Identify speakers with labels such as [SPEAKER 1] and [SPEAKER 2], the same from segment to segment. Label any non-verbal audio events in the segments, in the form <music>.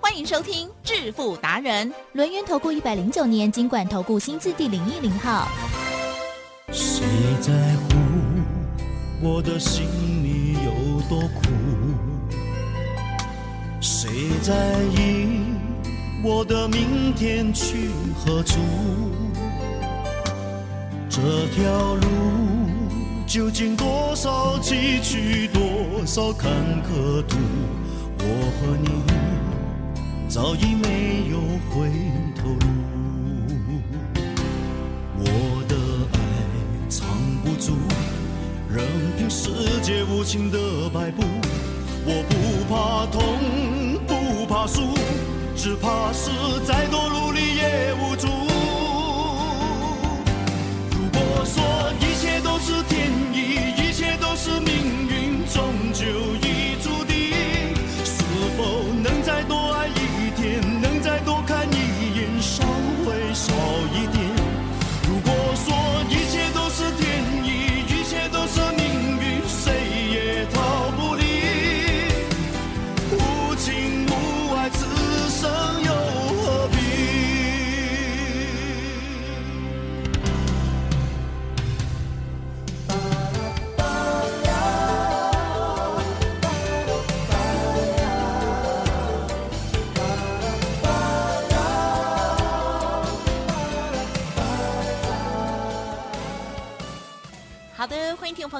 [SPEAKER 1] 欢迎收听致富达人，
[SPEAKER 2] 轮源投顾一百零九年金管投顾新字第零一零号。
[SPEAKER 3] 谁在乎我的心里有多苦？谁在意我的明天去何处？这条路究竟多少崎岖，多少坎坷途？我和你早已没有回头路。我的爱藏不住，任凭世界无情的摆布。我不怕痛，不怕输，只怕是再多努力也无助。如果说一切都是天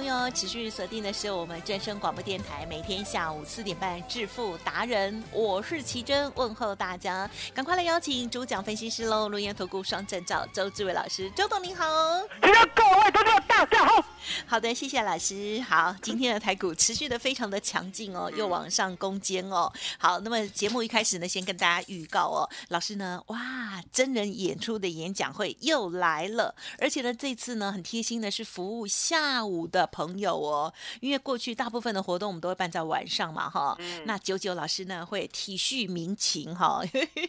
[SPEAKER 1] 朋友持续锁定的是我们正声广播电台，每天下午四点半致富达人，我是奇珍，问候大家，赶快来邀请主讲分析师喽，录音投顾双证照周志伟老师，周董您好。
[SPEAKER 4] 请各位投资者大家好。
[SPEAKER 1] 好的，谢谢老师。好，今天的台股持续的非常的强劲哦，又往上攻坚哦。好，那么节目一开始呢，先跟大家预告哦，老师呢，哇，真人演出的演讲会又来了，而且呢，这次呢很贴心的是服务下午的朋友哦，因为过去大部分的活动我们都会办在晚上嘛哈。那九九老师呢会体恤民情哈，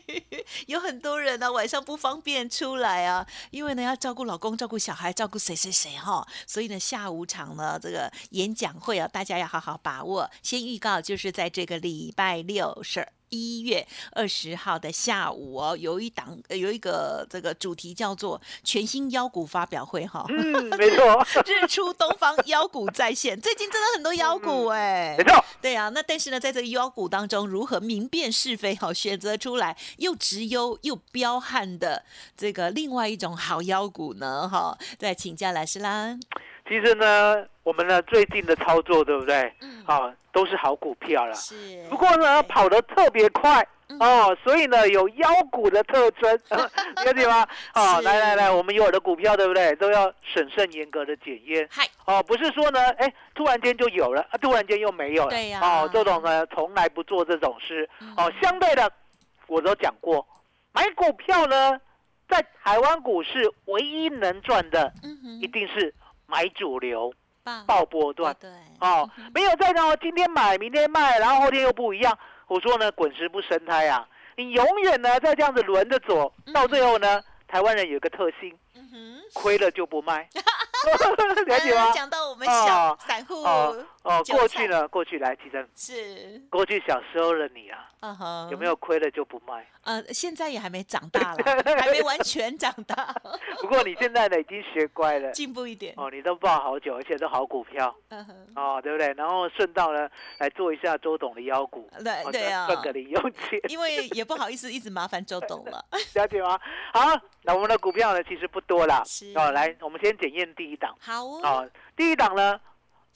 [SPEAKER 1] <laughs> 有很多人呢晚上不方便出来啊，因为呢要照顾老公、照顾小孩、照顾谁谁谁哈，所以呢下午场呢这个演讲会啊，大家要好好把握。先预告就是在这个礼拜六是。一月二十号的下午哦，有一档呃有一个这个主题叫做全新妖股发表会哈，
[SPEAKER 4] 嗯，没错，<laughs>
[SPEAKER 1] 日出东方妖股再现，最近真的很多妖股哎、
[SPEAKER 4] 没错。
[SPEAKER 1] 对啊，那但是呢，在这个妖股当中，如何明辨是非哈，<laughs> 选择出来又直优又彪悍的这个另外一种好妖股呢？哈，再请教老师啦。
[SPEAKER 4] 其实呢，我们呢最近的操作，对不对？
[SPEAKER 1] 嗯，
[SPEAKER 4] 啊，都是好股票了。
[SPEAKER 1] 是。
[SPEAKER 4] 不过呢，跑得特别快
[SPEAKER 1] 嗯
[SPEAKER 4] 哦，所以呢有妖股的特征，<laughs> 了解吗？哦，
[SPEAKER 1] 是
[SPEAKER 4] 来来来，我们有的股票对不对，都要审慎严格的检验。
[SPEAKER 1] 嗨，
[SPEAKER 4] 哦，不是说呢，哎，突然间就有了，啊，突然间又没有了。
[SPEAKER 1] 对呀
[SPEAKER 4] 哦，周董呢从来不做这种事。
[SPEAKER 1] 嗯
[SPEAKER 4] 哦，相对的，我都讲过，买股票呢，在台湾股市唯一能赚的，一定是买主流、
[SPEAKER 1] 棒
[SPEAKER 4] 爆波段。
[SPEAKER 1] 对
[SPEAKER 4] 哦，没有在那今天买，明天卖，然后后天又不一样。我说呢，滚石不生胎啊！你永远呢在这样子轮着走，到最后呢，台湾人有一个特性，亏了就不卖，<laughs> <laughs> 了解吗
[SPEAKER 1] 呃？讲到我们小
[SPEAKER 4] 哦
[SPEAKER 1] 散户
[SPEAKER 4] 哦哦，过去呢，过去来，其实
[SPEAKER 1] 是，
[SPEAKER 4] 过去小时候的你啊，
[SPEAKER 1] 嗯哼，
[SPEAKER 4] 有没有亏了就不卖？
[SPEAKER 1] 呃，现在也还没长大了，<laughs> 还没完全长大，
[SPEAKER 4] 不过你现在呢已经学乖了，
[SPEAKER 1] 进步一点。
[SPEAKER 4] 哦，你都抱好久，而且都好股票
[SPEAKER 1] 嗯哼，
[SPEAKER 4] 哦，对不对？然后顺道呢来做一下周董的腰股，
[SPEAKER 1] 对
[SPEAKER 4] 哦
[SPEAKER 1] 对啊，
[SPEAKER 4] 赚个零用钱。
[SPEAKER 1] 因为也不好意思一直麻烦周董了。
[SPEAKER 4] 了解吗？好，那我们的股票呢，其实不多了。
[SPEAKER 1] 是。
[SPEAKER 4] 哦，来，我们先检验第一档。
[SPEAKER 1] 好哦，
[SPEAKER 4] 哦，第一档呢，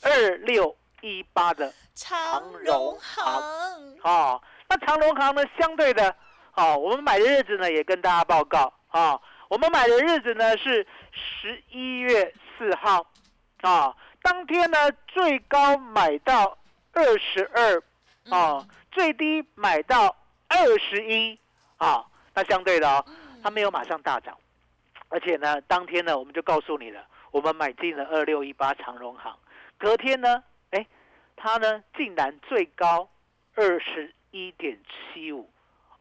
[SPEAKER 4] 二六一八的
[SPEAKER 1] 长
[SPEAKER 4] 荣
[SPEAKER 1] 荣
[SPEAKER 4] 行。
[SPEAKER 1] 行，
[SPEAKER 4] 哦，那长隆行呢，相对的，哦，我们买的日子呢，也跟大家报告。啊、哦，我们买的日子呢是十一月四号，啊、哦，当天呢最高买到二十二，哦，最低买到二十一，啊，那相对的哦，它没有马上大涨。而且呢，当天呢，我们就告诉你了，我们买进了二六一八长荣行，隔天呢，哎，它呢竟然最高二十一点七五，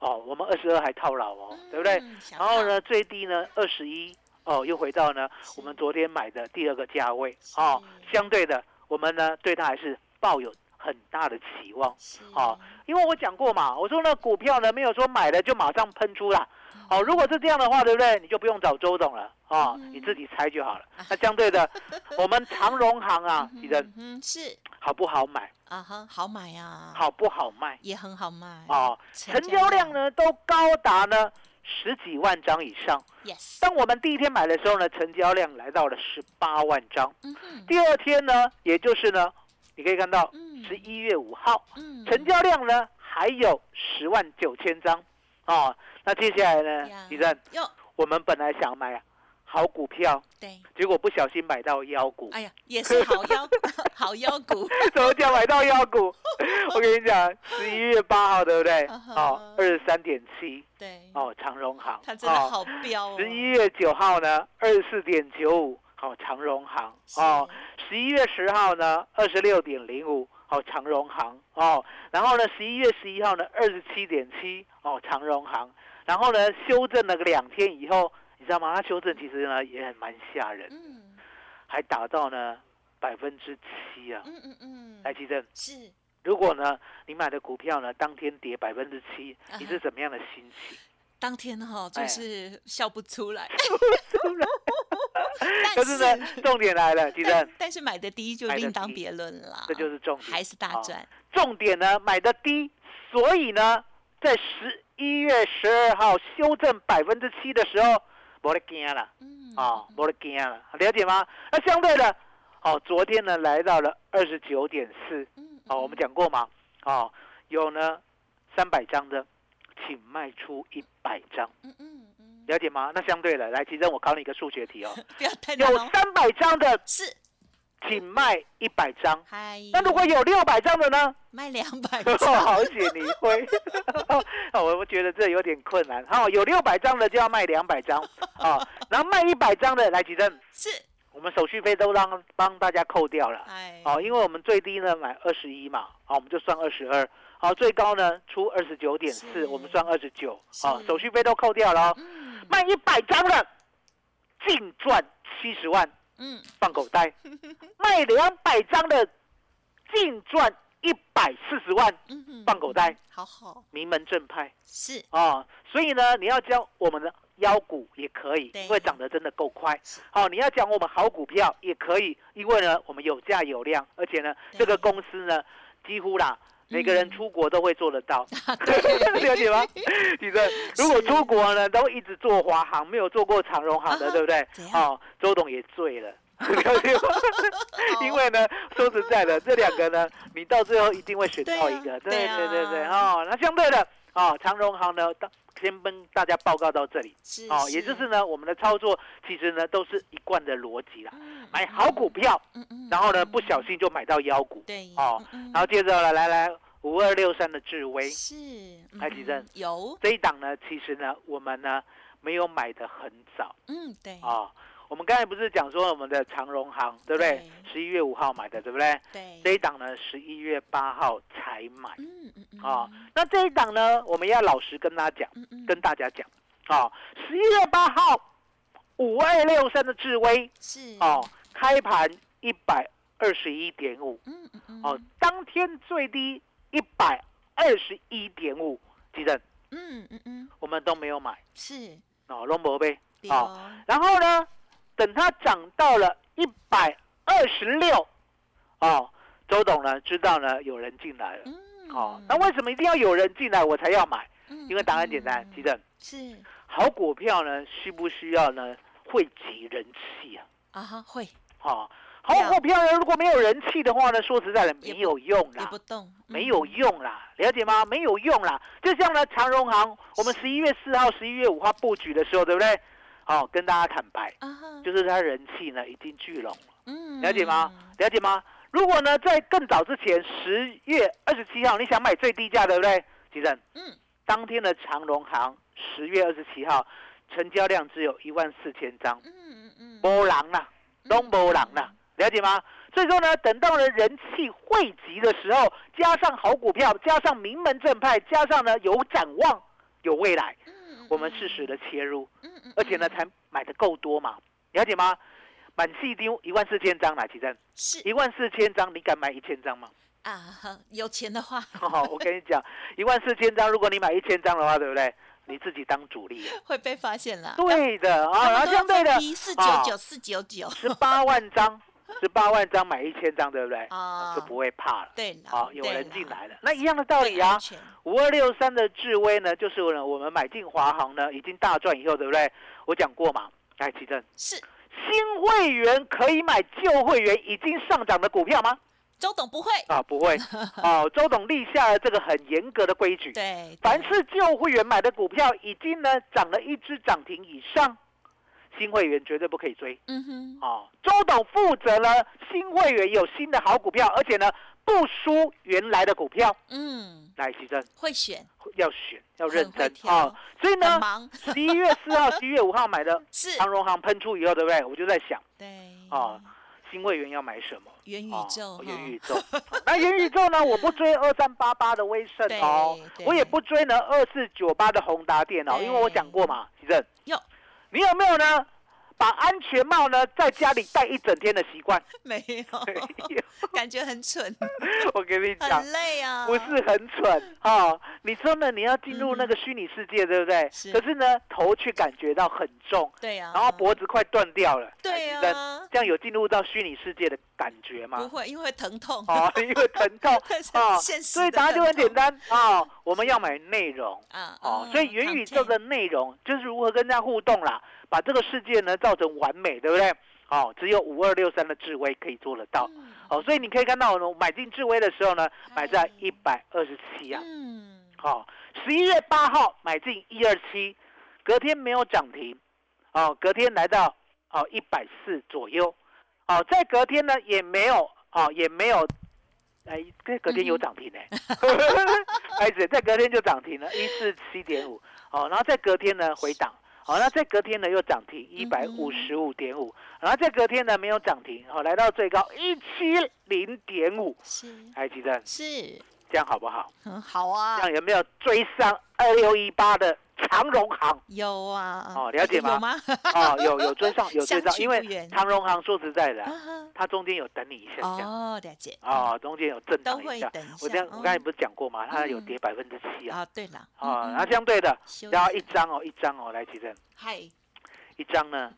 [SPEAKER 4] 哦，我们二十二还套牢哦，对不对？
[SPEAKER 1] 嗯？
[SPEAKER 4] 然后呢，最低呢二十一，哦，又回到呢我们昨天买的第二个价位，哦，相对的，我们呢对它还是抱有很大的期望。
[SPEAKER 1] 是
[SPEAKER 4] 好因为我讲过嘛，我说那股票呢没有说买了就马上喷出啦。好、如果是这样的话，对不对？你就不用找周董了啊、
[SPEAKER 1] 嗯
[SPEAKER 4] 你自己猜就好了。那相对的，<laughs> 我们长荣行啊，
[SPEAKER 1] 嗯
[SPEAKER 4] 其实
[SPEAKER 1] 嗯是
[SPEAKER 4] 好不好买，
[SPEAKER 1] 啊哈，好买呀，
[SPEAKER 4] 好不好卖
[SPEAKER 1] 也很好卖
[SPEAKER 4] 哦，成交量呢都高达呢十几万张以上。
[SPEAKER 1] ？Yes，
[SPEAKER 4] 当我们第一天买的时候呢，成交量来到了十八万张。第二天呢，也就是呢，你可以看到
[SPEAKER 1] 嗯
[SPEAKER 4] 十一月五号，
[SPEAKER 1] 嗯
[SPEAKER 4] 成交量呢还有十万九千张哦。那接下来呢
[SPEAKER 1] 呀，
[SPEAKER 4] 李正，我们本来想买好股票，
[SPEAKER 1] 对，
[SPEAKER 4] 结果不小心买到妖股。
[SPEAKER 1] 哎呀，也是好腰好腰股，
[SPEAKER 4] 怎 <laughs> 么讲买到妖股？<laughs> 我跟你讲，十一月八号对不对？哦，二十三点七
[SPEAKER 1] 对，
[SPEAKER 4] 哦，长荣行。
[SPEAKER 1] 它真的好彪哦，
[SPEAKER 4] 十一月九号呢，二十四点九五，好长荣行哦。十一月十号呢，二十六点零五，哦长荣行哦。然后呢，十一月十一号呢，二十七点七，哦长荣行。然后呢，修正了个两天以后，你知道吗？它修正其实呢也很蛮吓人，
[SPEAKER 1] 嗯
[SPEAKER 4] 还达到呢百分之七啊。
[SPEAKER 1] 嗯嗯嗯，
[SPEAKER 4] 来，奇正，
[SPEAKER 1] 是
[SPEAKER 4] 如果呢你买的股票呢当天跌百分之七你是怎么样的心情？
[SPEAKER 1] 当天哈就
[SPEAKER 4] 哎
[SPEAKER 1] 是笑不出来，<laughs>
[SPEAKER 4] 可是呢，重点来了，奇正
[SPEAKER 1] 但，但是买的低就另当别论了，
[SPEAKER 4] 这就是重点。
[SPEAKER 1] 还是大
[SPEAKER 4] 好。
[SPEAKER 1] 赚，
[SPEAKER 4] 重点呢买的低，所以呢，在十一月十二号修正百分之七的时候，没得惊了。
[SPEAKER 1] 嗯
[SPEAKER 4] 啊，没得惊了，了解吗？那相对的，哦，昨天呢来到了二十九点四，
[SPEAKER 1] 嗯
[SPEAKER 4] 哦，我们讲过嘛，哦，有呢三百张的，请卖出一百张，
[SPEAKER 1] 嗯嗯嗯，
[SPEAKER 4] 了解吗？那相对的，来，其实我考你一个数学题哦，<laughs>
[SPEAKER 1] 不要太
[SPEAKER 4] 有
[SPEAKER 1] 难哦，
[SPEAKER 4] 三百张的，
[SPEAKER 1] 是。
[SPEAKER 4] 请卖一百张，
[SPEAKER 1] 嗨，
[SPEAKER 4] 那如果有六百张的呢？
[SPEAKER 1] 卖两百 <laughs> <laughs>
[SPEAKER 4] 哦，
[SPEAKER 1] 张，
[SPEAKER 4] 好险你会，我我觉得这有点困难。好、有六百张的就要卖两百张，啊，然后卖一百张的来吉正，
[SPEAKER 1] 是，
[SPEAKER 4] 我们手续费都让帮大家扣掉了。
[SPEAKER 1] 哎，
[SPEAKER 4] 哦，因为我们最低呢买二十一嘛，好、我们就算二十二。好，最高呢出二十九点四，我们算二十九。好，手续费都扣掉了、哦，
[SPEAKER 1] 嗯
[SPEAKER 4] 卖一百张的，净赚七十万
[SPEAKER 1] 嗯，
[SPEAKER 4] 放口袋；<laughs> 卖两百张的，净赚一百四十万
[SPEAKER 1] 嗯
[SPEAKER 4] 放口袋。
[SPEAKER 1] 好好
[SPEAKER 4] 名门正派
[SPEAKER 1] 是，
[SPEAKER 4] 哦，所以呢，你要教我们的妖股也可以，因为涨得真的够快。好、你要讲我们好股票也可以，因为呢，我们有价有量，而且呢，
[SPEAKER 1] 对
[SPEAKER 4] 这个公司呢，几乎啦。每个人
[SPEAKER 1] 嗯。
[SPEAKER 4] 出国都会做得到，<laughs> <laughs>
[SPEAKER 1] 对。
[SPEAKER 4] 了解吗？<laughs> 你的如果出国呢，都一直做华航，没有做过长荣航的，
[SPEAKER 1] 啊
[SPEAKER 4] 对不对？哦，周董也醉了，了解吗？因为呢，说实在的，这两个呢，你到最后一定会选到一个，对
[SPEAKER 1] 对啊。
[SPEAKER 4] 对对哦，那相对的，哦，长荣行呢，当先跟大家报告到这里，
[SPEAKER 1] 是，
[SPEAKER 4] 哦，也就是呢，我们的操作其实呢都是一贯的逻辑啦，
[SPEAKER 1] 嗯
[SPEAKER 4] 买好股，票，
[SPEAKER 1] 嗯嗯，
[SPEAKER 4] 然后呢
[SPEAKER 1] 嗯
[SPEAKER 4] 不小心就买到妖股，
[SPEAKER 1] 对，
[SPEAKER 4] 哦
[SPEAKER 1] 嗯，
[SPEAKER 4] 然后接着来，来来五二六三的智威。
[SPEAKER 1] 是，嗯
[SPEAKER 4] 台积电
[SPEAKER 1] 有，
[SPEAKER 4] 这一档呢，其实呢我们呢没有买的很早。
[SPEAKER 1] 嗯对，
[SPEAKER 4] 啊。我们刚才不是讲说我们的长荣行对不对？
[SPEAKER 1] 对？
[SPEAKER 4] 十一月五号买的对不对？
[SPEAKER 1] 对，
[SPEAKER 4] 这一档呢十一月八号才买
[SPEAKER 1] 嗯嗯嗯，
[SPEAKER 4] 啊。那这一档呢，我们要老实跟大家讲，
[SPEAKER 1] 嗯嗯，
[SPEAKER 4] 跟大家讲啊，十一月八号五二六三的智威
[SPEAKER 1] 是，
[SPEAKER 4] 哦，开盘一百二十一点五
[SPEAKER 1] 嗯嗯嗯，
[SPEAKER 4] 哦，当天最低一百二十一点五，记得
[SPEAKER 1] 嗯嗯嗯，
[SPEAKER 4] 我们都没有买。
[SPEAKER 1] 是，
[SPEAKER 4] 哦，龙博呗。好
[SPEAKER 1] 哦，
[SPEAKER 4] 然后呢，等它涨到了一百二十六，哦，周董呢知道呢有人进来了，
[SPEAKER 1] 嗯，
[SPEAKER 4] 哦，那为什么一定要有人进来我才要买？
[SPEAKER 1] 嗯
[SPEAKER 4] 因为答案简单，记得
[SPEAKER 1] 是
[SPEAKER 4] 好股票呢需不需要呢汇集人气啊？
[SPEAKER 1] 啊哈，会
[SPEAKER 4] 哦，好股票呢如果没有人气的话呢，说实在的没有用啦
[SPEAKER 1] 也不。动，
[SPEAKER 4] 没有
[SPEAKER 1] 嗯
[SPEAKER 4] 用啦，了解吗？没有用啦。就像呢，长荣行，我们十一月四号、十一月五号布局的时候，对不对？哦，跟大家坦白，就是它人气呢已经聚拢了，
[SPEAKER 1] 嗯，
[SPEAKER 4] 了解吗？了解吗？如果呢，在更早之前，十月二十七号，你想买最低价，对不对？吉正，
[SPEAKER 1] 嗯，
[SPEAKER 4] 当天的长荣行十月二十七号成交量只有一万四千张，
[SPEAKER 1] 嗯嗯嗯，
[SPEAKER 4] 波浪啦，拢波浪啦，了解吗？所以说呢，等到了人气汇集的时候，加上好股票，加上名门正派，加上呢有展望、有未来，
[SPEAKER 1] 嗯
[SPEAKER 4] 我们适时的切入，
[SPEAKER 1] 嗯嗯，
[SPEAKER 4] 而且呢才买的够多嘛，了解吗？满细丢一万四千张啦，奇珍，
[SPEAKER 1] 是
[SPEAKER 4] 一万四千张，你敢买一千张吗？
[SPEAKER 1] 啊，有钱的话
[SPEAKER 4] 好，我跟你讲，一万四千张，如果你买一千张的话，对不对？你自己当主力啊。<laughs>
[SPEAKER 1] 会被发现了。
[SPEAKER 4] 对的啊，然后相对的
[SPEAKER 1] 四九九四九九
[SPEAKER 4] 十八万张，十八万张买一千张，对不对？
[SPEAKER 1] 啊
[SPEAKER 4] 就不会怕了。
[SPEAKER 1] 对，
[SPEAKER 4] 好，有人进
[SPEAKER 1] 啦
[SPEAKER 4] 来了，那一样的道理啊五二六三的智威呢，就是呢我们买进华航呢，已经大赚以后，对不对？我讲过嘛，来奇正，
[SPEAKER 1] 是
[SPEAKER 4] 新会员可以买旧会员已经上涨的股票吗？
[SPEAKER 1] 周董不会，
[SPEAKER 4] 啊，不会。<laughs> 哦，周董立下了这个很严格的规矩，
[SPEAKER 1] 对，
[SPEAKER 4] 凡是旧会员买的股票已经呢涨了一只涨停以上，新会员绝对不可以追。
[SPEAKER 1] 嗯哼，
[SPEAKER 4] 哦，周董负责呢，新会员有新的好股票，而且呢不输原来的股票。
[SPEAKER 1] 嗯，
[SPEAKER 4] 来，徐正
[SPEAKER 1] 会选，
[SPEAKER 4] 要选，要认真
[SPEAKER 1] 挑
[SPEAKER 4] 哦。所以呢，十一月四号、<laughs> 十一月五号买的
[SPEAKER 1] 是，
[SPEAKER 4] 长荣行喷出以后，对不对？我就在想，
[SPEAKER 1] 对，
[SPEAKER 4] 哦，新会员要买什么？
[SPEAKER 1] 元宇
[SPEAKER 4] 哦
[SPEAKER 1] 宙，哈
[SPEAKER 4] 元宇宙。<laughs> 那元宇宙呢？我不追二三八八的威盛哦 <laughs> 我也不追呢二四九八的宏达电哦，因为我讲过嘛，徐正，
[SPEAKER 1] 有
[SPEAKER 4] 你有没有呢？把安全帽呢在家里戴一整天的习惯？<laughs>
[SPEAKER 1] 没有？<laughs> 感觉很蠢，<laughs>
[SPEAKER 4] 我跟你讲
[SPEAKER 1] 很，累啊，
[SPEAKER 4] 不是很蠢哦。你说呢？你要进入那个虚拟世界，对不对？
[SPEAKER 1] 是
[SPEAKER 4] 可是呢，头却感觉到很重，
[SPEAKER 1] 对呀，
[SPEAKER 4] 然后脖子快断掉了。
[SPEAKER 1] 对
[SPEAKER 4] 哎
[SPEAKER 1] 啊
[SPEAKER 4] 这样有进入到虚拟世界的感觉吗？
[SPEAKER 1] 不会，因为疼痛，
[SPEAKER 4] 哦，因为疼痛哦，
[SPEAKER 1] 现实的
[SPEAKER 4] 所以答案就很简单哦，我们要买内容
[SPEAKER 1] 啊
[SPEAKER 4] 哦，所以元宇宙的内容就是如何跟大家互动啦，把这个世界呢造成完美，对不对？哦，只有五二六三的智威可以做得到。
[SPEAKER 1] 嗯
[SPEAKER 4] 哦，所以你可以看到我买进智威的时候呢，买在一百二十七啊。
[SPEAKER 1] 嗯，
[SPEAKER 4] 好，十一月八号买进一二七，隔天没有涨停，哦，隔天来到哦一百四左右，哦，在隔天呢也没有哦也没有，哎，这隔天有涨停呢，<laughs> 孩子在隔天就涨停了，一四七点五，哦，然后在隔天呢回档。好，那在隔天呢又涨停一百五十五点五，然后在隔天呢没有涨停，好来到最高一七零点五，
[SPEAKER 1] 是。
[SPEAKER 4] 还，记得
[SPEAKER 1] 是，
[SPEAKER 4] 这样好不好？
[SPEAKER 1] 很好啊。
[SPEAKER 4] 这，样有没有追上二六一八的长荣行？
[SPEAKER 1] 有啊，
[SPEAKER 4] 哦了解吗？
[SPEAKER 1] 有吗？
[SPEAKER 4] 哦，有有追上，有追上，因为长荣行说实在的它中间有等你一下下，
[SPEAKER 1] 哦，了解，
[SPEAKER 4] 哦，中间有震荡一下。我这样我刚才不是讲过吗？它有
[SPEAKER 1] 嗯。
[SPEAKER 4] 跌百分之七啊，
[SPEAKER 1] 啊，对了，
[SPEAKER 4] 哦，
[SPEAKER 1] 嗯
[SPEAKER 4] 然后相对的，然后一张哦，一张哦，来，其实
[SPEAKER 1] 嗨，
[SPEAKER 4] 一张呢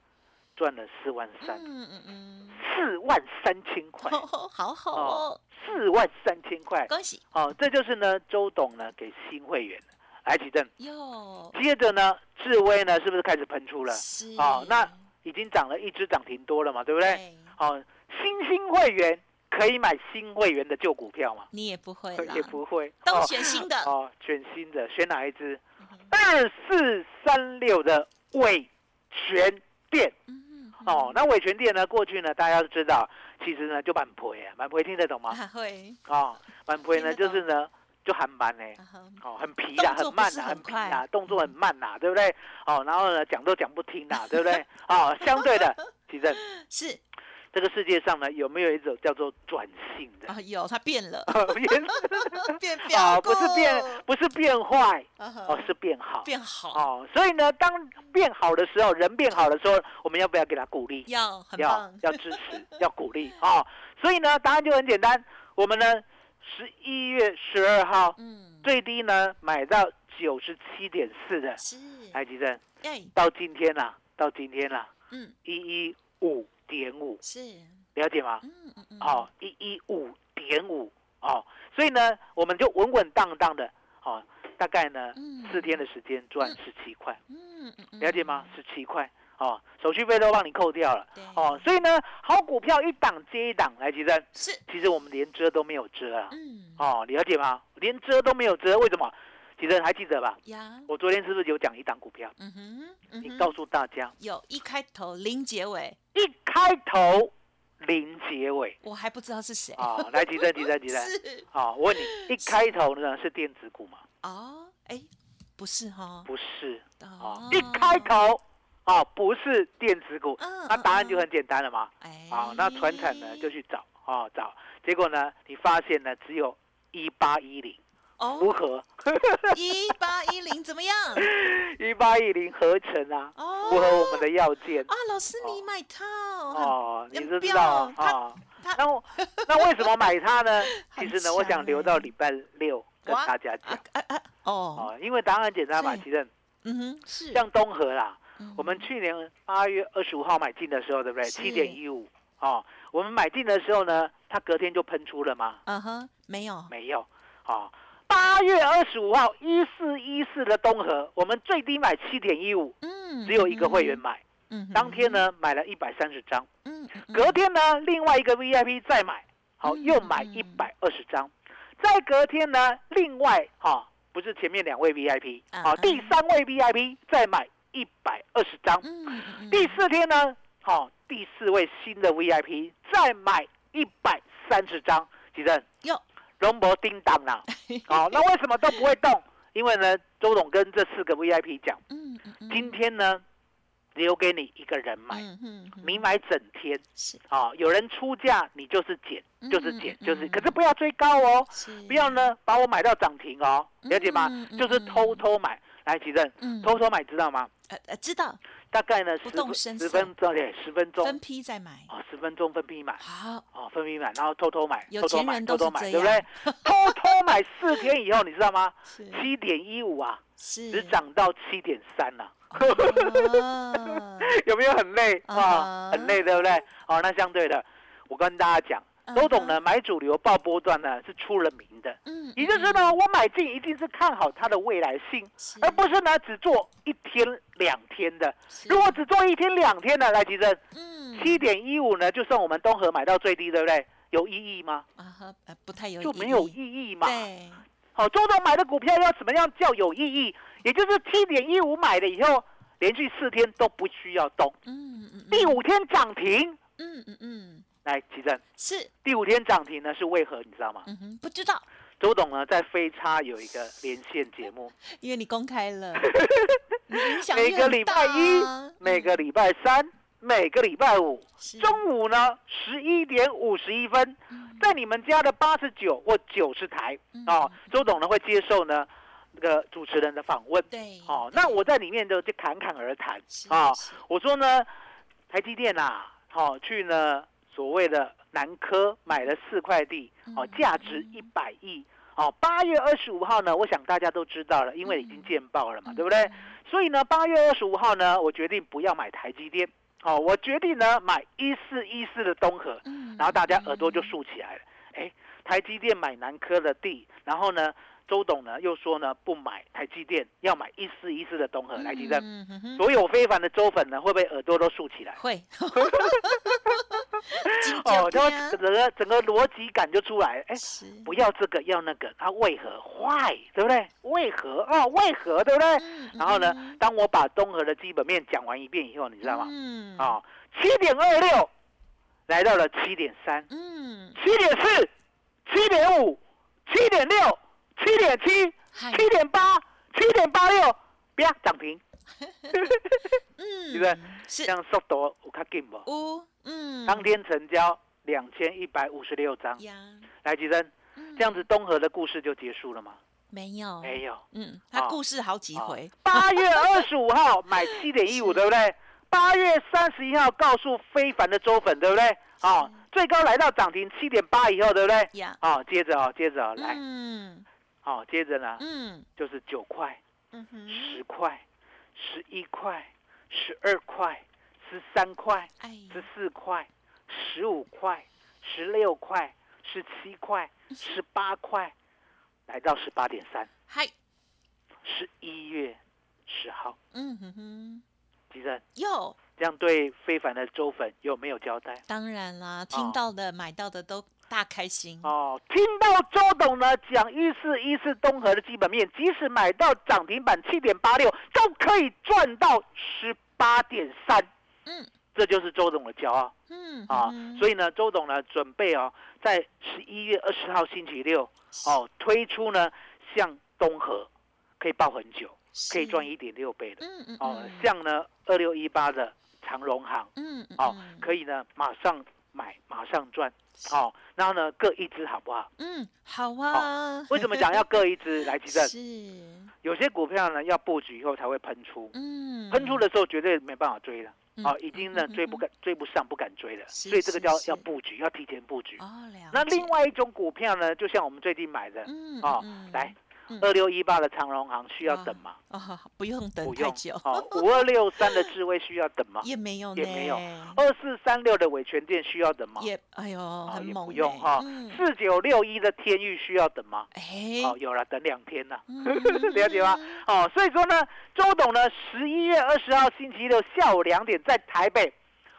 [SPEAKER 4] 赚了四万三，
[SPEAKER 1] 嗯嗯嗯，
[SPEAKER 4] 四万三千块，
[SPEAKER 1] 哦好好哦，
[SPEAKER 4] 四万三千块，
[SPEAKER 1] 恭喜。
[SPEAKER 4] 哦，这就是呢周董呢给新会员。的，来，启正。
[SPEAKER 1] 哟，
[SPEAKER 4] 接着呢，智威呢是不是开始喷出了？
[SPEAKER 1] 是
[SPEAKER 4] 哦那已经涨了一只涨停多了嘛，对不对？
[SPEAKER 1] 对，
[SPEAKER 4] 哦，新兴会员可以买新会员的旧股票吗？
[SPEAKER 1] 你也不会啦，
[SPEAKER 4] 也不会。
[SPEAKER 1] 都
[SPEAKER 4] 哦
[SPEAKER 1] 选新的，<laughs>
[SPEAKER 4] 哦，选新的，选哪一只
[SPEAKER 1] 嗯哼？
[SPEAKER 4] 二四三六的伟全店。
[SPEAKER 1] 嗯，
[SPEAKER 4] 哦，那伟全店呢？过去呢，大家都知道，其实呢就蛮赔啊，蛮赔听得懂吗？
[SPEAKER 1] 还会，
[SPEAKER 4] 哦，蛮赔呢，就是呢就很慢呢。哦，很皮啦，很慢啦，
[SPEAKER 1] 很
[SPEAKER 4] 很皮啦，动作很慢啦，对不对？哦，然后呢，讲都讲不听啦，<laughs> 对不对？哦，相对的，其实 <laughs>
[SPEAKER 1] 是
[SPEAKER 4] 这个世界上呢，有没有一种叫做转性的？
[SPEAKER 1] 啊，有它变了，
[SPEAKER 4] 变 <laughs>
[SPEAKER 1] 变
[SPEAKER 4] 不是变，不是变坏，
[SPEAKER 1] 啊哈
[SPEAKER 4] 哦，是变好。
[SPEAKER 1] 变好，
[SPEAKER 4] 哦，所以呢，当变好的时候，人变好的时候，我们要不要给他鼓励？
[SPEAKER 1] 要很
[SPEAKER 4] 要，要支持，要鼓励啊、哦！所以呢，答案就很简单，我们呢，十一月十二号
[SPEAKER 1] 嗯，
[SPEAKER 4] 最低呢买到九十七点四的，
[SPEAKER 1] 是，
[SPEAKER 4] 台积到今天啦、到今天啦、
[SPEAKER 1] 嗯，
[SPEAKER 4] 一一五点五，
[SPEAKER 1] 是，
[SPEAKER 4] 了解吗？
[SPEAKER 1] 嗯嗯嗯，
[SPEAKER 4] 哦，一一五点五。哦，所以呢，我们就稳稳当当的哦，大概呢
[SPEAKER 1] 嗯。
[SPEAKER 4] 四天的时间赚十七块，
[SPEAKER 1] 嗯，
[SPEAKER 4] 了解吗？十七块哦，手续费都帮你扣掉了哦，所以呢，好股票一档接一档来提升，
[SPEAKER 1] 是，
[SPEAKER 4] 其实我们连遮都没有遮啊，
[SPEAKER 1] 嗯，
[SPEAKER 4] 哦，了解吗？连遮都没有遮，为什么？其实还记得吧？
[SPEAKER 1] 呀，
[SPEAKER 4] 我昨天是不是有讲一档股票？
[SPEAKER 1] 嗯哼，嗯哼
[SPEAKER 4] 你告诉大家，
[SPEAKER 1] 有一开头零结尾，
[SPEAKER 4] 一开头零结尾
[SPEAKER 1] 我还不知道是谁，
[SPEAKER 4] 啊、来，提升，提升，提升。<laughs>
[SPEAKER 1] 是
[SPEAKER 4] 好，我问你，一开头呢是电子股吗？
[SPEAKER 1] 哦，哎，不是哈，
[SPEAKER 4] 不是啊
[SPEAKER 1] 哦，
[SPEAKER 4] 一开头啊不是电子股，
[SPEAKER 1] 嗯
[SPEAKER 4] 那答案
[SPEAKER 1] 嗯
[SPEAKER 4] 就很简单了嘛。
[SPEAKER 1] 哎，
[SPEAKER 4] 啊，那船产呢就去找啊找，结果呢你发现呢只有一八一零，如
[SPEAKER 1] 哦，
[SPEAKER 4] 何？
[SPEAKER 1] 一八一零怎么样？<laughs>
[SPEAKER 4] 一八一零合成啊，
[SPEAKER 1] 哦，
[SPEAKER 4] 符合我们的要件
[SPEAKER 1] 啊，老师你买它
[SPEAKER 4] 哦，你
[SPEAKER 1] 很
[SPEAKER 4] 就知道
[SPEAKER 1] 标
[SPEAKER 4] 啊。那我 <laughs> 那为什么买它呢？<laughs> 其实呢，我想留
[SPEAKER 1] 欸
[SPEAKER 4] 到礼拜六跟大家讲
[SPEAKER 1] 啊啊啊哦，
[SPEAKER 4] 哦，因为答案很简单嘛，其实
[SPEAKER 1] 嗯哼，是
[SPEAKER 4] 像东河啦，
[SPEAKER 1] 嗯。
[SPEAKER 4] 我们去年八月二十五号买进的时候，对不对？七点一五。哦，我们买进的时候呢，它隔天就喷出了吗？
[SPEAKER 1] 嗯哼，没有，
[SPEAKER 4] 没有，哦。八月二十五号一四一四的东河，我们最低买七点一五，
[SPEAKER 1] 嗯，
[SPEAKER 4] 只有一个会员买。
[SPEAKER 1] 嗯，
[SPEAKER 4] 当天呢买了一百三十张，
[SPEAKER 1] 嗯，
[SPEAKER 4] 隔天呢另外一个 VIP 再买，好
[SPEAKER 1] 嗯
[SPEAKER 4] 又买
[SPEAKER 1] 嗯
[SPEAKER 4] 一百二十张，再隔天呢另外哈不是前面两位 VIP，
[SPEAKER 1] 啊
[SPEAKER 4] 好第三位 VIP 再买一百二十张，第四天呢好第四位新的 VIP 再买一百三十张，几阵
[SPEAKER 1] 哟，
[SPEAKER 4] 龙博叮当啦，<laughs> 哦那为什么都不会动？因为呢周董跟这四个 VIP 讲，
[SPEAKER 1] 嗯
[SPEAKER 4] 今天呢留给你一个人买。
[SPEAKER 1] 嗯嗯嗯。
[SPEAKER 4] 你买整天。
[SPEAKER 1] 是。
[SPEAKER 4] 啊、有人出价你就是减，就是
[SPEAKER 1] 嗯
[SPEAKER 4] 减，
[SPEAKER 1] 嗯
[SPEAKER 4] 就是，
[SPEAKER 1] 嗯。
[SPEAKER 4] 可是不要追高哦，不要呢把我买到涨停哦，了解吗？就是
[SPEAKER 1] 嗯
[SPEAKER 4] 偷偷买，来吉正，
[SPEAKER 1] 嗯。
[SPEAKER 4] 偷偷买知道吗？
[SPEAKER 1] 呃呃知道。
[SPEAKER 4] 大概呢
[SPEAKER 1] 不
[SPEAKER 4] 十分
[SPEAKER 1] 动声色。
[SPEAKER 4] 十分钟对，十分钟。
[SPEAKER 1] 分批再买，
[SPEAKER 4] 哦，十分钟分批买。
[SPEAKER 1] 好，
[SPEAKER 4] 哦，分批买，然后偷偷买，偷偷买，偷偷买，对不对？偷偷买四天以后，你知道吗？七点一五啊，只涨到七点三了。
[SPEAKER 1] 哦。<laughs>
[SPEAKER 4] 有没有很累？
[SPEAKER 1] 啊
[SPEAKER 4] 啊？很累，对不对？哦，那相对的，我跟大家讲，周董呢买主流报波段呢是出了名的，
[SPEAKER 1] 嗯，
[SPEAKER 4] 也就是呢，我买进一定是看好它的未来性，而不是呢只做一天两天的。如果只做一天两天的，来吉珍
[SPEAKER 1] 嗯
[SPEAKER 4] 七点一五呢，就算我们东河买到最低，对不对？有意义吗？
[SPEAKER 1] 啊不太有意
[SPEAKER 4] 就没有意义嘛。
[SPEAKER 1] 对，
[SPEAKER 4] 好，周董买的股票要怎么样叫有意义？也就是七点一五买了以后，连续四天都不需要动，
[SPEAKER 1] 嗯嗯嗯
[SPEAKER 4] 第五天涨停。
[SPEAKER 1] 嗯嗯嗯
[SPEAKER 4] 来，奇正，
[SPEAKER 1] 是
[SPEAKER 4] 第五天涨停呢是为何？你知道吗？
[SPEAKER 1] 嗯哼不知道，
[SPEAKER 4] 周董呢在飞叉有一个连线节目，<laughs>
[SPEAKER 1] 因为你公开了，<laughs>
[SPEAKER 4] 每个礼拜一
[SPEAKER 1] 啊、
[SPEAKER 4] 每个礼拜三、每个礼拜五中午呢十一点五十一分，
[SPEAKER 1] 嗯
[SPEAKER 4] 在你们家的八十九或九十台
[SPEAKER 1] 嗯
[SPEAKER 4] 哦，周董呢会接受呢那个主持人的访问。
[SPEAKER 1] 对
[SPEAKER 4] 哦，那我在里面就就侃侃而谈
[SPEAKER 1] 是
[SPEAKER 4] 啊、
[SPEAKER 1] 是
[SPEAKER 4] 我说呢，台积电啊，好、去呢所谓的南科买了四块地，哦
[SPEAKER 1] 嗯，
[SPEAKER 4] 价值一百亿。哦，八月二十五号呢，我想大家都知道了，因为已经见报了嘛，对不对？所以呢，八月二十五号呢，我决定不要买台积电，哦，我决定呢买一四一四的东河，
[SPEAKER 1] 嗯
[SPEAKER 4] 然后大家耳朵就竖起来了。哎，台积电买南科的地，然后呢，周董呢又说呢不买台积电，要买一四一四的东河来提振。
[SPEAKER 1] 嗯哼哼
[SPEAKER 4] 所有非凡的周粉呢，会不会耳朵都竖起来？
[SPEAKER 1] 会，金 <laughs> <laughs>
[SPEAKER 4] 哦，
[SPEAKER 1] 条
[SPEAKER 4] 然后整个整个逻辑感就出来了。哎，不要这个，要那个，啊，为何坏，对不对？为何啊？为何，对不对？
[SPEAKER 1] 嗯
[SPEAKER 4] 然后呢
[SPEAKER 1] 嗯，
[SPEAKER 4] 当我把东河的基本面讲完一遍以后，你知道吗？
[SPEAKER 1] 嗯
[SPEAKER 4] 啊，七点二六来到了七点三，
[SPEAKER 1] 嗯，
[SPEAKER 4] 七点四，七点五，七点六，七点七，七点八，七点八六，不要涨停，<laughs>
[SPEAKER 1] 嗯，
[SPEAKER 4] 对不对？
[SPEAKER 1] 是。
[SPEAKER 4] 这样速度有较紧不？
[SPEAKER 1] 五嗯，
[SPEAKER 4] 当天成交两千一百五十六张，
[SPEAKER 1] 呀，
[SPEAKER 4] 来，吉珍，
[SPEAKER 1] 嗯。
[SPEAKER 4] 这样子东河的故事就结束了吗？
[SPEAKER 1] 没有。
[SPEAKER 4] 没有。
[SPEAKER 1] 嗯，他
[SPEAKER 4] 哦
[SPEAKER 1] 故事好几回，
[SPEAKER 4] 八月二十五号买七点一五，<laughs> 对不对？八月三十一号告诉非凡的周粉，对不对？哦，最高来到涨停七点八以后，对不对？
[SPEAKER 1] 呀，
[SPEAKER 4] 哦，接着哦，接着哦，来，
[SPEAKER 1] 嗯。
[SPEAKER 4] 好，接着呢
[SPEAKER 1] 嗯。
[SPEAKER 4] 就是九块、
[SPEAKER 1] 嗯哼，
[SPEAKER 4] 十块、十一块、十二块、十三块、
[SPEAKER 1] 哎，
[SPEAKER 4] 十四块、十五块、十六块、十七块、<laughs> 十八块，来到十八点三，
[SPEAKER 1] 嗨，
[SPEAKER 4] 十一月十号，
[SPEAKER 1] 嗯哼哼，
[SPEAKER 4] 吉正。
[SPEAKER 1] 有，
[SPEAKER 4] 这样对非凡的周粉有没有交代？
[SPEAKER 1] 当然啦，听到的买到的都大开心，
[SPEAKER 4] 哦，听到周董呢讲一四一四东河的基本面，即使买到涨停板七点八六，都可以赚到十八点三。
[SPEAKER 1] 嗯。
[SPEAKER 4] 这就是周董的骄傲。
[SPEAKER 1] 嗯
[SPEAKER 4] 啊！
[SPEAKER 1] 以
[SPEAKER 4] 所以呢，周董呢准备哦，在十一月二十号星期六哦推出呢，像东河可以抱很久，可以赚一点六倍的。
[SPEAKER 1] 嗯嗯
[SPEAKER 4] 哦
[SPEAKER 1] 嗯，
[SPEAKER 4] 像呢二六一八的长荣行，
[SPEAKER 1] 嗯嗯
[SPEAKER 4] 哦
[SPEAKER 1] 嗯，
[SPEAKER 4] 可以呢马上买马上赚，哦，然后呢各一只好不好？
[SPEAKER 1] 嗯好啊，
[SPEAKER 4] 为什么讲要各一只来提振？<laughs>
[SPEAKER 1] 是。
[SPEAKER 4] 有些股票呢要布局以后才会喷出，
[SPEAKER 1] 嗯。
[SPEAKER 4] 喷出的时候绝对没办法追了。
[SPEAKER 1] 嗯
[SPEAKER 4] 哦，已经呢追不敢追不上，不敢追了，所以这个叫要布局，要提前布局。
[SPEAKER 1] 哦了
[SPEAKER 4] 那另外一种股票呢，就像我们最近买的，
[SPEAKER 1] 嗯
[SPEAKER 4] 哦
[SPEAKER 1] 嗯，
[SPEAKER 4] 来
[SPEAKER 1] 嗯
[SPEAKER 4] 二六一八的长荣行需要等吗？<laughs>
[SPEAKER 1] 哦不用等
[SPEAKER 4] 不用
[SPEAKER 1] 太久。
[SPEAKER 4] 哦，五二六三的智慧需要等吗？<laughs>
[SPEAKER 1] 也没有，
[SPEAKER 4] 也没有二四三六的伟全店需要等吗？
[SPEAKER 1] 也哎呦很猛呢，
[SPEAKER 4] 不用哈
[SPEAKER 1] 嗯。
[SPEAKER 4] 四九六一的天域需要等吗？
[SPEAKER 1] 哎，
[SPEAKER 4] 哦，有了，等两天了，
[SPEAKER 1] 嗯 <laughs>
[SPEAKER 4] 了解吗？哦，所以说呢，周董呢，十一月二十号星期六下午两点在台北，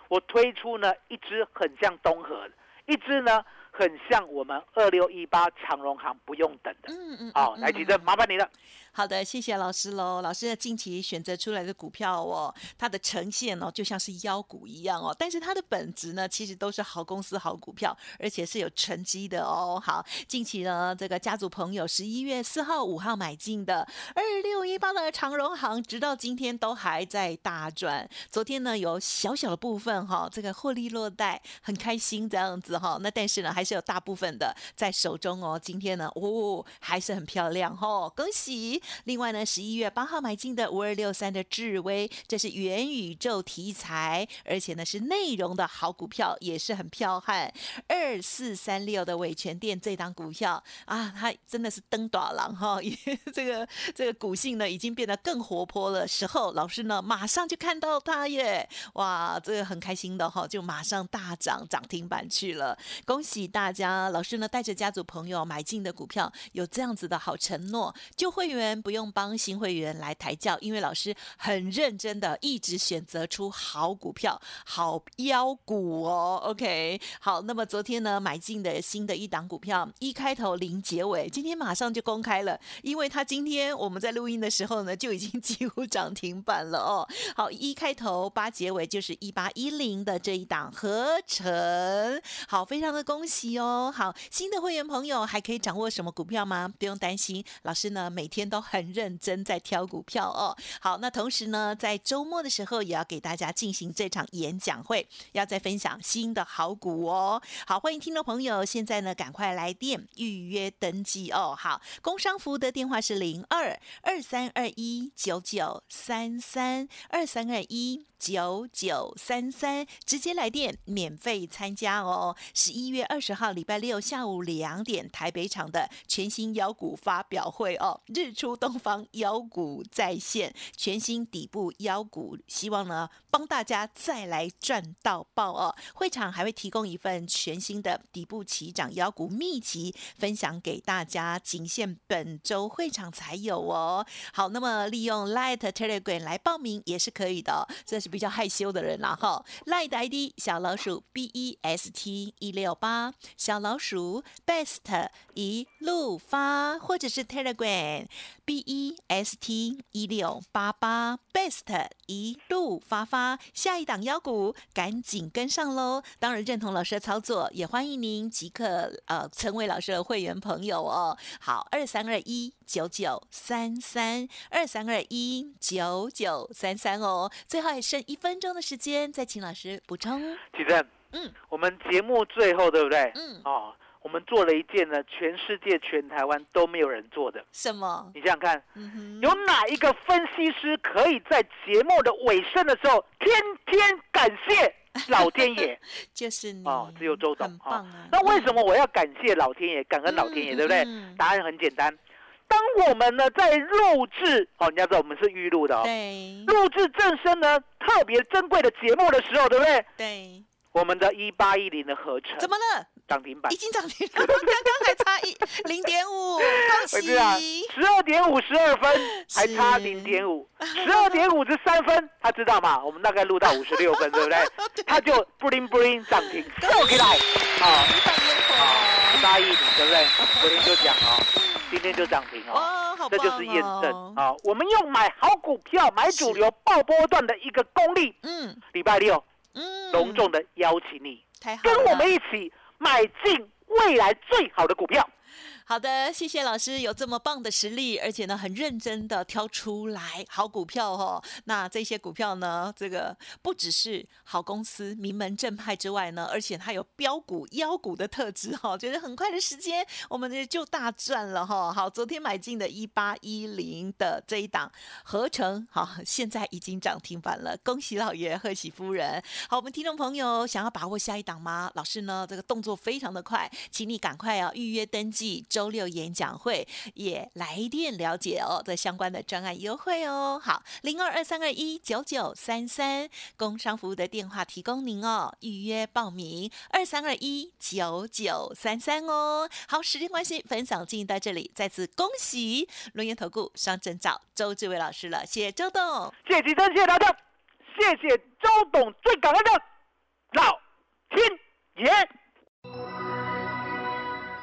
[SPEAKER 4] 我推出呢一支很像东河的，一支呢很像我们二六一八长荣行不用等的。
[SPEAKER 1] 嗯嗯，
[SPEAKER 4] 好、
[SPEAKER 1] 嗯
[SPEAKER 4] 来，吉正，麻烦你了。
[SPEAKER 1] 好的，谢谢老师喽。老师近期选择出来的股票哦，它的呈现哦，就像是妖股一样哦，但是它的本质呢，其实都是好公司、好股票，而且是有成绩的哦。好，近期呢，这个家族朋友十一月四号、五号买进的二六一八的长荣行，直到今天都还在大赚。昨天呢，有小小的部分哈、这个获利落袋，很开心这样子哈、那但是呢，还是有大部分的在手中哦。今天呢，哦，还是很漂亮哦，恭喜！另外呢，十一月八号买进的五二六三的智威，这是元宇宙题材，而且呢是内容的好股票，也是很彪悍。二四三六的伟全店这档股票啊，它真的是登短廊哈，这个这个股性呢已经变得更活泼了。时候老师呢马上就看到它耶，哇，这个很开心的哈，就马上大涨涨停板去了。恭喜大家！老师呢带着家族朋友买进的股票有这样子的好承诺，就会员不用帮新会员来抬轿，因为老师很认真的一直选择出好股票、好妖股哦。OK，好，那么昨天呢买进的新的一档股票，一开头零结尾，今天马上就公开了，因为它今天我们在录音的时候呢就已经 <laughs> 几乎涨停板了哦。好，一开头八结尾就是一八一零的这一档合成，好，非常的恭喜哦。好，新的会员朋友还可以掌握什么股票吗？不用担心，老师呢每天都很认真在挑股票哦。好，那同时呢，在周末的时候也要给大家进行这场演讲会，要再分享新的好股哦。好，欢迎听众朋友现在呢赶快来电预约登记哦。好，工商服务的电话是零二二三二一九九三三二三二一。九九三三，直接来电免费参加哦！十一月二十号礼拜六下午两点，台北场的全新妖股发表会哦，日出东方妖股再现，全新底部妖股，希望呢帮大家再来赚到爆哦！会场还会提供一份全新的底部起涨妖股秘籍，分享给大家，仅限本周会场才有哦。好，那么利用 Light Telegram 来报名也是可以的、哦，这是比较害羞的人啦哈。Light ID 小老鼠 B E S T 一六八，小老鼠 Best 一路发，或者是 Telegram B E S T 一六八八 Best 一路发发，下一档妖股赶紧跟上喽！当然认同老师的操作，也欢迎您即刻呃成为老师的会员朋友哦。好，二三二一九九三三二三二一九九三三哦，最后还剩一分钟的时间，再请老师补充。
[SPEAKER 4] 吉正，
[SPEAKER 1] 嗯，
[SPEAKER 4] 我们节目最后对不对？
[SPEAKER 1] 嗯
[SPEAKER 4] 哦，我们做了一件呢，全世界、全台湾都没有人做的。
[SPEAKER 1] 什么？
[SPEAKER 4] 你想想看，
[SPEAKER 1] 嗯，
[SPEAKER 4] 有哪一个分析师可以在节目的尾声的时候，天天感谢 <laughs> 老天爷？
[SPEAKER 1] 就是你
[SPEAKER 4] 哦，只有周董
[SPEAKER 1] 啊。
[SPEAKER 4] 那为什么我要感谢老天爷，感恩老天爷，
[SPEAKER 1] 嗯
[SPEAKER 4] 对不对？答案很简单，当我们呢在录制，哦，你要知道我们是预录的哦，
[SPEAKER 1] 对
[SPEAKER 4] 录制正声呢特别珍贵的节目的时候，对不对？
[SPEAKER 1] 对，
[SPEAKER 4] 我们的一八一零的合成
[SPEAKER 1] 怎么了？
[SPEAKER 4] 涨停板
[SPEAKER 1] 已，经涨停了，<laughs> 刚刚还差一零点五，恭喜！
[SPEAKER 4] 十二点五十二分，<laughs> 还差零点五，十二点五十三分，他知道吗？我们大概录到五十六分，<laughs> 对不对？他就 bling bling 涨停，跳起来，啊
[SPEAKER 1] 一放烟火
[SPEAKER 4] 啊，一八一零，对不对？昨天就讲哦，今天就涨停哦。这就是验证
[SPEAKER 1] 哦。
[SPEAKER 4] 啊！我们用买好股票、买主流爆波段的一个功力，
[SPEAKER 1] 嗯
[SPEAKER 4] 礼拜六
[SPEAKER 1] 嗯，
[SPEAKER 4] 隆重的邀请你跟我们一起买进未来最好的股票。
[SPEAKER 1] 好的，谢谢老师有这么棒的实力，而且呢很认真的挑出来好股票哦。那这些股票呢，这个不只是好公司、名门正派之外呢，而且它有标股、妖股的特质哈。觉得很快的时间，我们就大赚了哈。好，昨天买进的一八一零的这一档合成，好，现在已经涨停板了，恭喜老爷，贺喜夫人。好，我们听众朋友想要把握下一档吗？老师呢，这个动作非常的快，请你赶快啊预约登记周六演讲会，也来电了解哦这相关的专案优惠哦。好，零二二三二一九九三三，工商服务的电话提供您哦，预约报名二三二一九九三三哦。好，时间关系，分享进行到这里，再次恭喜龙岩投顾双证照周志伟老师了，谢谢周董。
[SPEAKER 4] 谢谢吉珍，谢谢大家，谢谢周董，最感恩的老天爷。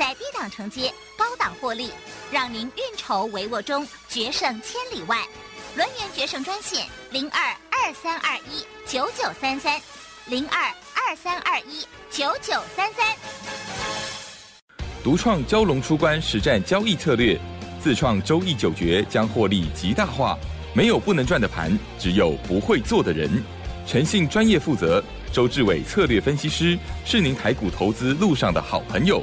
[SPEAKER 5] 在低档承接，高档获利，让您运筹帷幄中决胜千里外。轮源决胜专线零二二三二一九九三三零二二三二一九九三三。
[SPEAKER 6] 独创蛟龙出关实战交易策略，自创周易九诀将获利极大化。没有不能赚的盘，只有不会做的人。诚信、专业、负责，周志伟策略分析师是您台股投资路上的好朋友。